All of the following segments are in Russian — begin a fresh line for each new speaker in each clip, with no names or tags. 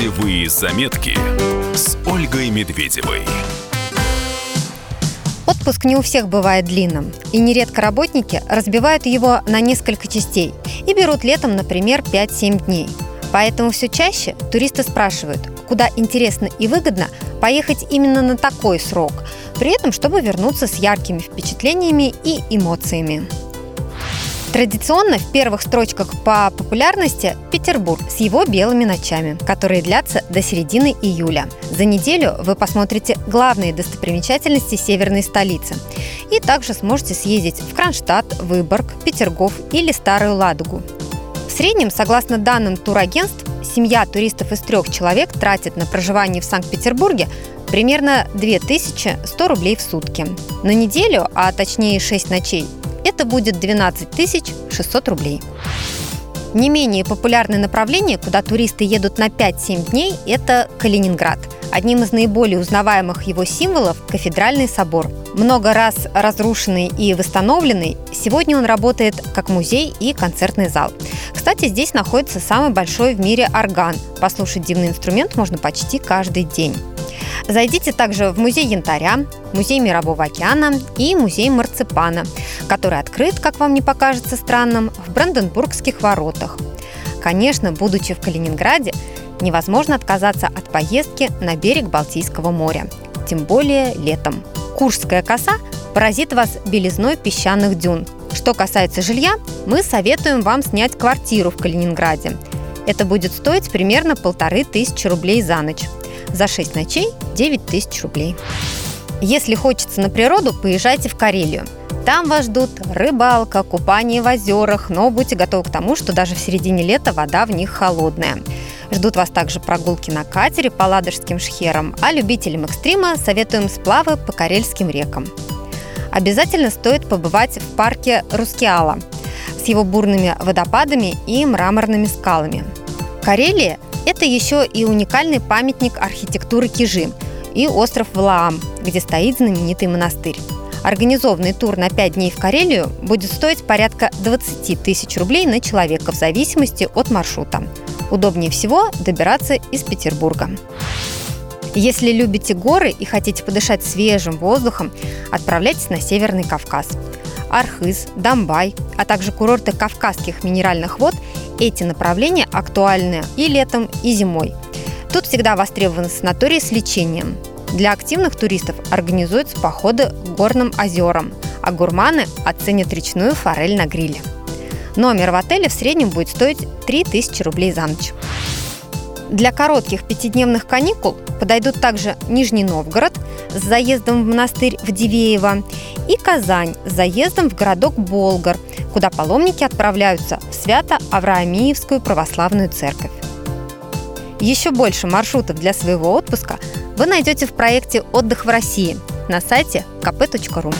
Путевые заметки с Ольгой Медведевой.
Отпуск не у всех бывает длинным, и нередко работники разбивают его на несколько частей и берут летом, например, 5-7 дней. Поэтому все чаще туристы спрашивают, куда интересно и выгодно поехать именно на такой срок, при этом чтобы вернуться с яркими впечатлениями и эмоциями. Традиционно в первых строчках по популярности Петербург с его белыми ночами, которые длятся до середины июля. За неделю вы посмотрите главные достопримечательности северной столицы. И также сможете съездить в Кронштадт, Выборг, Петергоф или Старую Ладогу. В среднем, согласно данным турагентств, семья туристов из трех человек тратит на проживание в Санкт-Петербурге примерно 2100 рублей в сутки. На неделю, а точнее 6 ночей, это будет 12 600 рублей. Не менее популярное направление, куда туристы едут на 5-7 дней, это Калининград. Одним из наиболее узнаваемых его символов – кафедральный собор. Много раз разрушенный и восстановленный, сегодня он работает как музей и концертный зал. Кстати, здесь находится самый большой в мире орган. Послушать дивный инструмент можно почти каждый день. Зайдите также в музей янтаря, музей Мирового океана и музей марципана, который открыт, как вам не покажется странным, в Бранденбургских воротах. Конечно, будучи в Калининграде, невозможно отказаться от поездки на берег Балтийского моря, тем более летом. Куршская коса поразит вас белизной песчаных дюн. Что касается жилья, мы советуем вам снять квартиру в Калининграде. Это будет стоить примерно полторы тысячи рублей за ночь. За 6 ночей 9 тысяч рублей. Если хочется на природу, поезжайте в Карелию. Там вас ждут рыбалка, купание в озерах, но будьте готовы к тому, что даже в середине лета вода в них холодная. Ждут вас также прогулки на катере по ладожским шхерам, а любителям экстрима советуем сплавы по карельским рекам. Обязательно стоит побывать в парке Рускеала с его бурными водопадами и мраморными скалами. Карелия это еще и уникальный памятник архитектуры Кижи и остров Валаам, где стоит знаменитый монастырь. Организованный тур на 5 дней в Карелию будет стоить порядка 20 тысяч рублей на человека в зависимости от маршрута. Удобнее всего добираться из Петербурга. Если любите горы и хотите подышать свежим воздухом, отправляйтесь на Северный Кавказ. Архыз, Домбай, а также курорты кавказских минеральных вод эти направления актуальны и летом, и зимой. Тут всегда востребованы санатории с лечением. Для активных туристов организуются походы к горным озерам, а гурманы оценят речную форель на гриле. Номер в отеле в среднем будет стоить 3000 рублей за ночь. Для коротких пятидневных каникул подойдут также Нижний Новгород с заездом в монастырь в Дивеево и Казань с заездом в городок Болгар, куда паломники отправляются в Свято-Авраамиевскую православную церковь. Еще больше маршрутов для своего отпуска вы найдете в проекте «Отдых в России» на сайте kp.ru.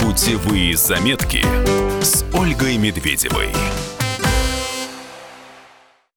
Путевые заметки с Ольгой Медведевой.